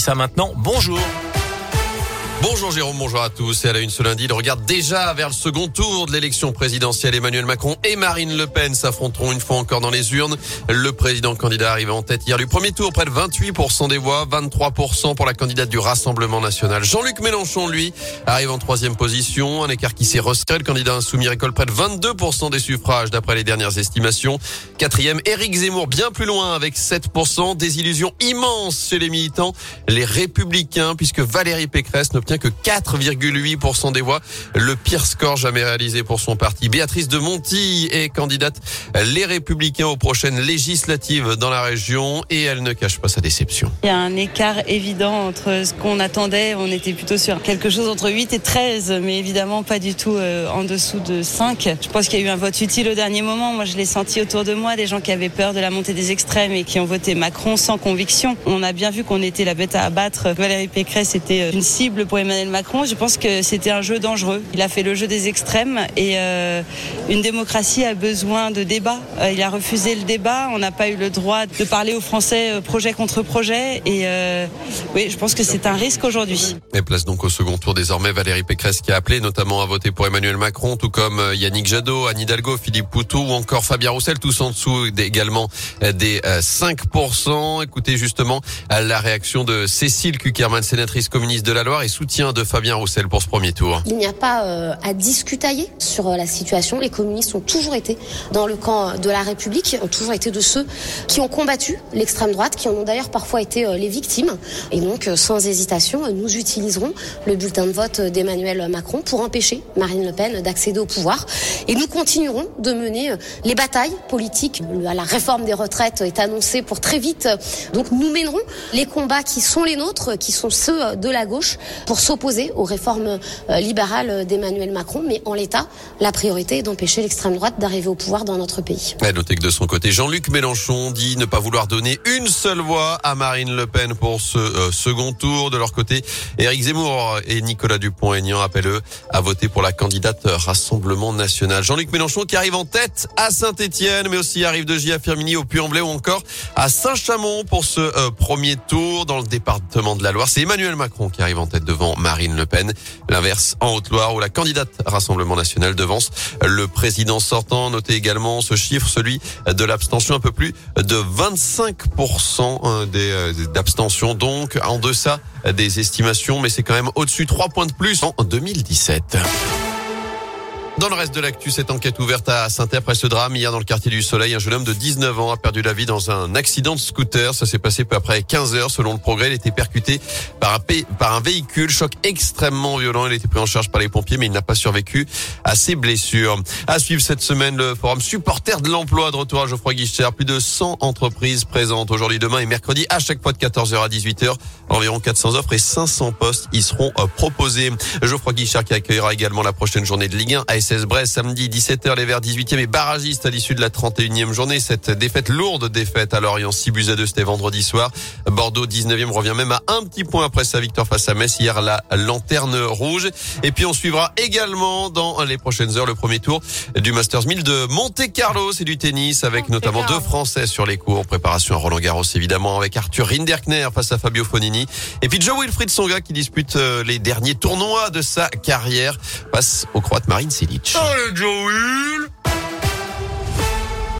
ça maintenant. Bonjour. Bonjour Jérôme, bonjour à tous. Et à la une ce lundi, il regarde déjà vers le second tour de l'élection présidentielle. Emmanuel Macron et Marine Le Pen s'affronteront une fois encore dans les urnes. Le président candidat arrive en tête hier du premier tour, près de 28% des voix, 23% pour la candidate du Rassemblement national. Jean-Luc Mélenchon, lui, arrive en troisième position. Un écart qui s'est resserré. Le candidat insoumis récolte près de 22% des suffrages d'après les dernières estimations. Quatrième, Éric Zemmour, bien plus loin avec 7%. Des illusions immenses chez les militants, les républicains, puisque Valérie Pécresse n'obtient que 4,8% des voix. Le pire score jamais réalisé pour son parti. Béatrice de Monti est candidate Les Républicains aux prochaines législatives dans la région et elle ne cache pas sa déception. Il y a un écart évident entre ce qu'on attendait. On était plutôt sur quelque chose entre 8 et 13, mais évidemment pas du tout euh, en dessous de 5. Je pense qu'il y a eu un vote utile au dernier moment. Moi, je l'ai senti autour de moi, des gens qui avaient peur de la montée des extrêmes et qui ont voté Macron sans conviction. On a bien vu qu'on était la bête à abattre. Valérie Pécresse était euh, une cible pour Emmanuel Macron. Je pense que c'était un jeu dangereux. Il a fait le jeu des extrêmes et euh, une démocratie a besoin de débat. Euh, il a refusé le débat. On n'a pas eu le droit de parler aux Français euh, projet contre projet. Et oui, je pense que c'est un risque aujourd'hui. Et place donc au second tour désormais Valérie Pécresse qui a appelé notamment à voter pour Emmanuel Macron, tout comme Yannick Jadot, Anne Hidalgo, Philippe Poutou ou encore Fabien Roussel, tous en dessous également des 5%. Écoutez justement la réaction de Cécile Cuckerman, sénatrice communiste de la Loire Il n'y a pas euh, à discutailler sur euh, la situation. Les communistes ont toujours été dans le camp de la République, ont toujours été de ceux qui ont combattu l'extrême droite, qui en ont d'ailleurs parfois été euh, les victimes. Et donc, sans hésitation, nous utiliserons le bulletin de vote d'Emmanuel Macron pour empêcher Marine Le Pen d'accéder au pouvoir. Et nous continuerons de mener les batailles politiques. La réforme des retraites est annoncée pour très vite. Donc, nous mènerons les combats qui sont les nôtres, qui sont ceux de la gauche, pour s'opposer aux réformes euh, libérales d'Emmanuel Macron, mais en l'état, la priorité est d'empêcher l'extrême droite d'arriver au pouvoir dans notre pays. notez que de son côté, Jean-Luc Mélenchon dit ne pas vouloir donner une seule voix à Marine Le Pen pour ce euh, second tour. De leur côté, Éric Zemmour et Nicolas Dupont-Aignan appellent eux à voter pour la candidate Rassemblement National. Jean-Luc Mélenchon qui arrive en tête à Saint-Etienne, mais aussi arrive de Gia Firmini au Puy-en-Velay ou encore à Saint-Chamond pour ce euh, premier tour dans le département de la Loire. C'est Emmanuel Macron qui arrive en tête devant Marine Le Pen. L'inverse en Haute-Loire où la candidate Rassemblement National devance le président sortant. Notez également ce chiffre, celui de l'abstention, un peu plus de 25% euh, euh, d'abstention, donc en deçà des estimations, mais c'est quand même au-dessus 3 points de plus en 2017. Dans le reste de l'actu, cette enquête ouverte à saint après ce drame hier dans le quartier du Soleil, un jeune homme de 19 ans a perdu la vie dans un accident de scooter. Ça s'est passé peu après 15 heures. Selon le progrès, il était percuté par un, par un véhicule. Choc extrêmement violent. Il a été pris en charge par les pompiers, mais il n'a pas survécu à ses blessures. À suivre cette semaine, le forum supporter de l'emploi de retour à Geoffroy Guichard. Plus de 100 entreprises présentes aujourd'hui, demain et mercredi, à chaque fois de 14h à 18h. Environ 400 offres et 500 postes y seront euh, proposés. Geoffroy Guichard qui accueillera également la prochaine journée de Ligue 1 à Brest samedi 17h les Verts 18e et barragiste à l'issue de la 31e journée. Cette défaite lourde défaite à Lorient 6 buts à 2 c'était vendredi soir. Bordeaux 19e revient même à un petit point après sa victoire face à Metz hier la lanterne rouge. Et puis on suivra également dans les prochaines heures le premier tour du Masters 1000 de Monte Carlo, c'est du tennis avec notamment deux Français sur les cours. Préparation à Roland Garros évidemment avec Arthur Rinderkner face à Fabio Fonini et puis Joe Wilfried Songa qui dispute euh, les derniers tournois de sa carrière face au Croate Marine Allez, Joel